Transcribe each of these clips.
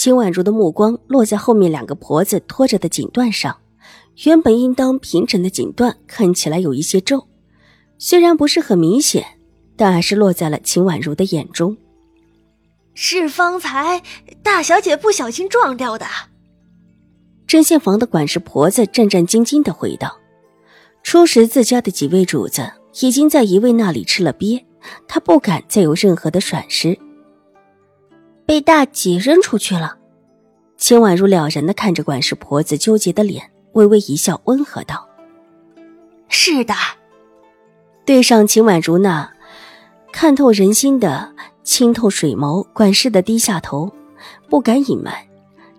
秦婉如的目光落在后面两个婆子拖着的锦缎上，原本应当平整的锦缎看起来有一些皱，虽然不是很明显，但还是落在了秦婉如的眼中。是方才大小姐不小心撞掉的。针线房的管事婆子战战兢兢的回道：“初时自家的几位主子已经在一位那里吃了鳖，她不敢再有任何的闪失。”被大姐扔出去了，秦婉如了然的看着管事婆子纠结的脸，微微一笑，温和道：“是的。”对上秦婉如那看透人心的清透水眸，管事的低下头，不敢隐瞒，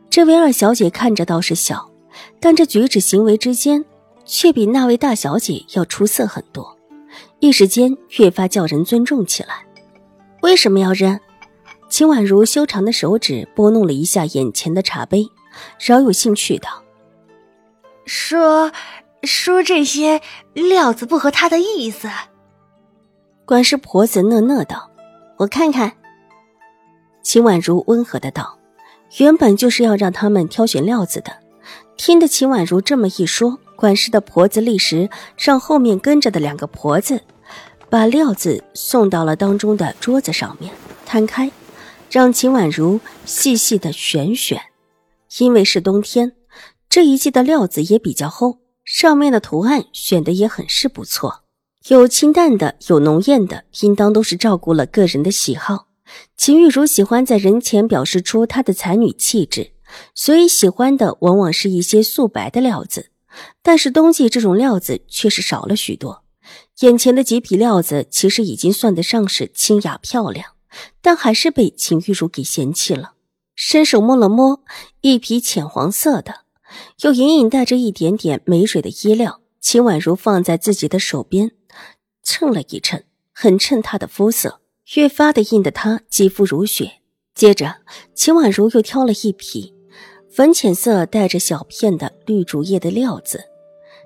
这位二小姐看着倒是小，但这举止行为之间，却比那位大小姐要出色很多，一时间越发叫人尊重起来。为什么要扔？秦婉如修长的手指拨弄了一下眼前的茶杯，饶有兴趣道：“说说这些料子不合他的意思。”管事婆子讷讷道：“我看看。”秦婉如温和的道：“原本就是要让他们挑选料子的。”听得秦婉如这么一说，管事的婆子立时让后面跟着的两个婆子把料子送到了当中的桌子上面，摊开。让秦婉如细细的选选，因为是冬天，这一季的料子也比较厚，上面的图案选的也很是不错，有清淡的，有浓艳的，应当都是照顾了个人的喜好。秦玉茹喜欢在人前表示出她的才女气质，所以喜欢的往往是一些素白的料子，但是冬季这种料子却是少了许多。眼前的几匹料子其实已经算得上是清雅漂亮。但还是被秦玉茹给嫌弃了，伸手摸了摸一匹浅黄色的，又隐隐带着一点点梅水的衣料，秦婉如放在自己的手边，称了一称，很衬她的肤色，越发的映得她肌肤如雪。接着，秦婉如又挑了一匹粉浅色带着小片的绿竹叶的料子，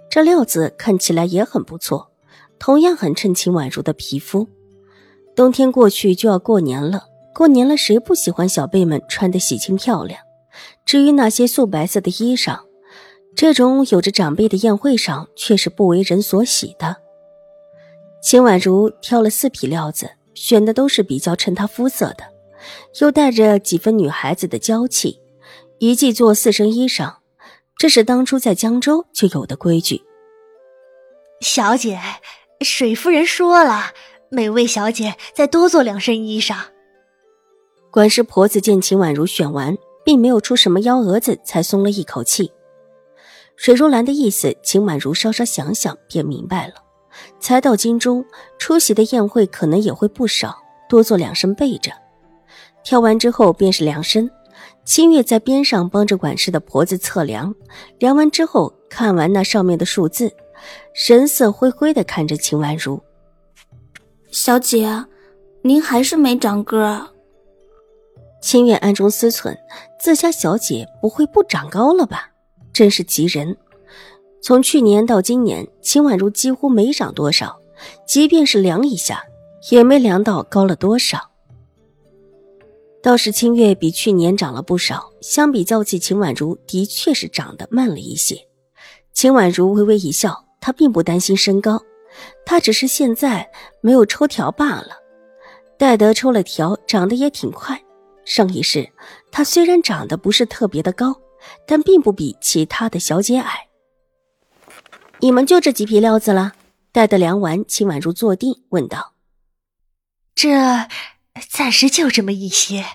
这料子看起来也很不错，同样很衬秦婉如的皮肤。冬天过去就要过年了，过年了谁不喜欢小辈们穿得喜庆漂亮？至于那些素白色的衣裳，这种有着长辈的宴会上却是不为人所喜的。秦婉如挑了四匹料子，选的都是比较衬她肤色的，又带着几分女孩子的娇气。一季做四身衣裳，这是当初在江州就有的规矩。小姐，水夫人说了。每位小姐再多做两身衣裳。管事婆子见秦婉如选完，并没有出什么幺蛾子，才松了一口气。水如兰的意思，秦婉如稍稍想想便明白了。才到京中出席的宴会可能也会不少，多做两身备着。挑完之后便是量身。清月在边上帮着管事的婆子测量，量完之后看完那上面的数字，神色灰灰的看着秦婉如。小姐，您还是没长个。清月暗中思忖：自家小姐不会不长高了吧？真是急人。从去年到今年，秦婉如几乎没长多少，即便是量一下，也没量到高了多少。倒是清月比去年长了不少，相比较起秦婉如，的确是长得慢了一些。秦婉如微微一笑，她并不担心身高。他只是现在没有抽条罢了，戴德抽了条，长得也挺快。上一世，他虽然长得不是特别的高，但并不比其他的小姐矮。你们就这几匹料子了？戴德量完，秦婉如坐定，问道：“这暂时就这么一些。”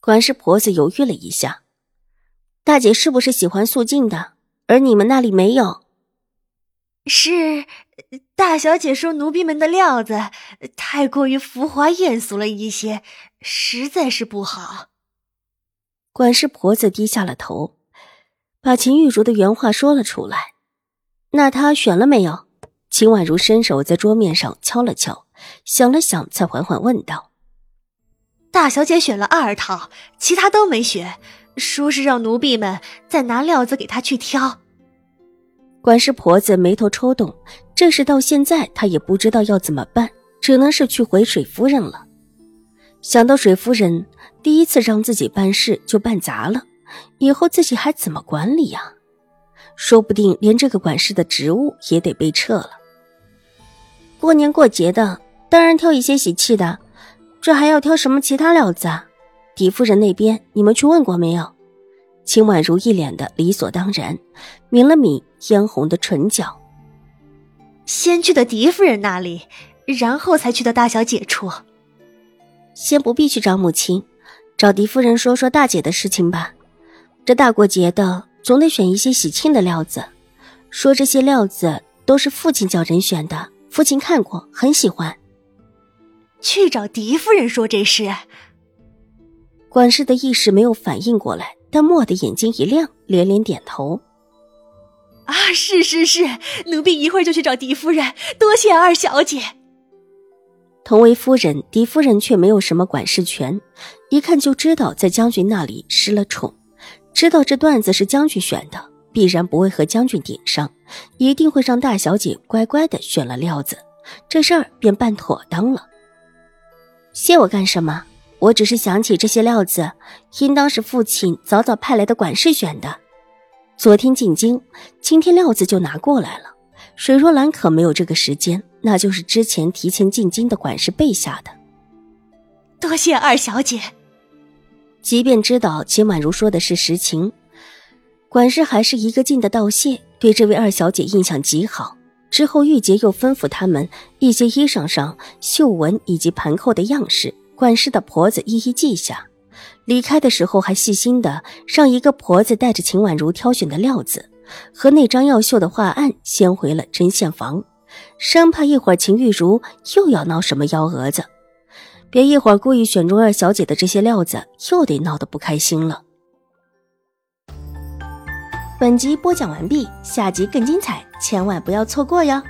管事婆子犹豫了一下：“大姐是不是喜欢素净的？而你们那里没有？”是大小姐说奴婢们的料子太过于浮华艳俗了一些，实在是不好。管事婆子低下了头，把秦玉茹的原话说了出来。那她选了没有？秦婉如伸手在桌面上敲了敲，想了想，才缓缓问道：“大小姐选了二套，其他都没选，说是让奴婢们再拿料子给她去挑。”管事婆子眉头抽动，这事到现在她也不知道要怎么办，只能是去回水夫人了。想到水夫人第一次让自己办事就办砸了，以后自己还怎么管理呀？说不定连这个管事的职务也得被撤了。过年过节的，当然挑一些喜气的，这还要挑什么其他料子啊？狄夫人那边你们去问过没有？秦婉如一脸的理所当然，抿了抿嫣红的唇角。先去的狄夫人那里，然后才去的大小姐处。先不必去找母亲，找狄夫人说说大姐的事情吧。这大过节的，总得选一些喜庆的料子。说这些料子都是父亲叫人选的。父亲看过，很喜欢。去找狄夫人说这事。管事的一时没有反应过来，但蓦的眼睛一亮，连连点头：“啊，是是是，奴婢一会儿就去找狄夫人，多谢二小姐。”同为夫人，狄夫人却没有什么管事权，一看就知道在将军那里失了宠，知道这段子是将军选的。必然不会和将军顶上，一定会让大小姐乖乖的选了料子，这事儿便办妥当了。谢我干什么？我只是想起这些料子，应当是父亲早早派来的管事选的。昨天进京，今天料子就拿过来了。水若兰可没有这个时间，那就是之前提前进京的管事备下的。多谢二小姐。即便知道秦婉如说的是实情。管事还是一个劲的道谢，对这位二小姐印象极好。之后，玉洁又吩咐他们一些衣裳上绣纹以及盘扣的样式，管事的婆子一一记下。离开的时候，还细心的让一个婆子带着秦婉如挑选的料子和那张要绣的画案，先回了针线房，生怕一会儿秦玉茹又要闹什么幺蛾子，别一会儿故意选中二小姐的这些料子，又得闹得不开心了。本集播讲完毕，下集更精彩，千万不要错过哟！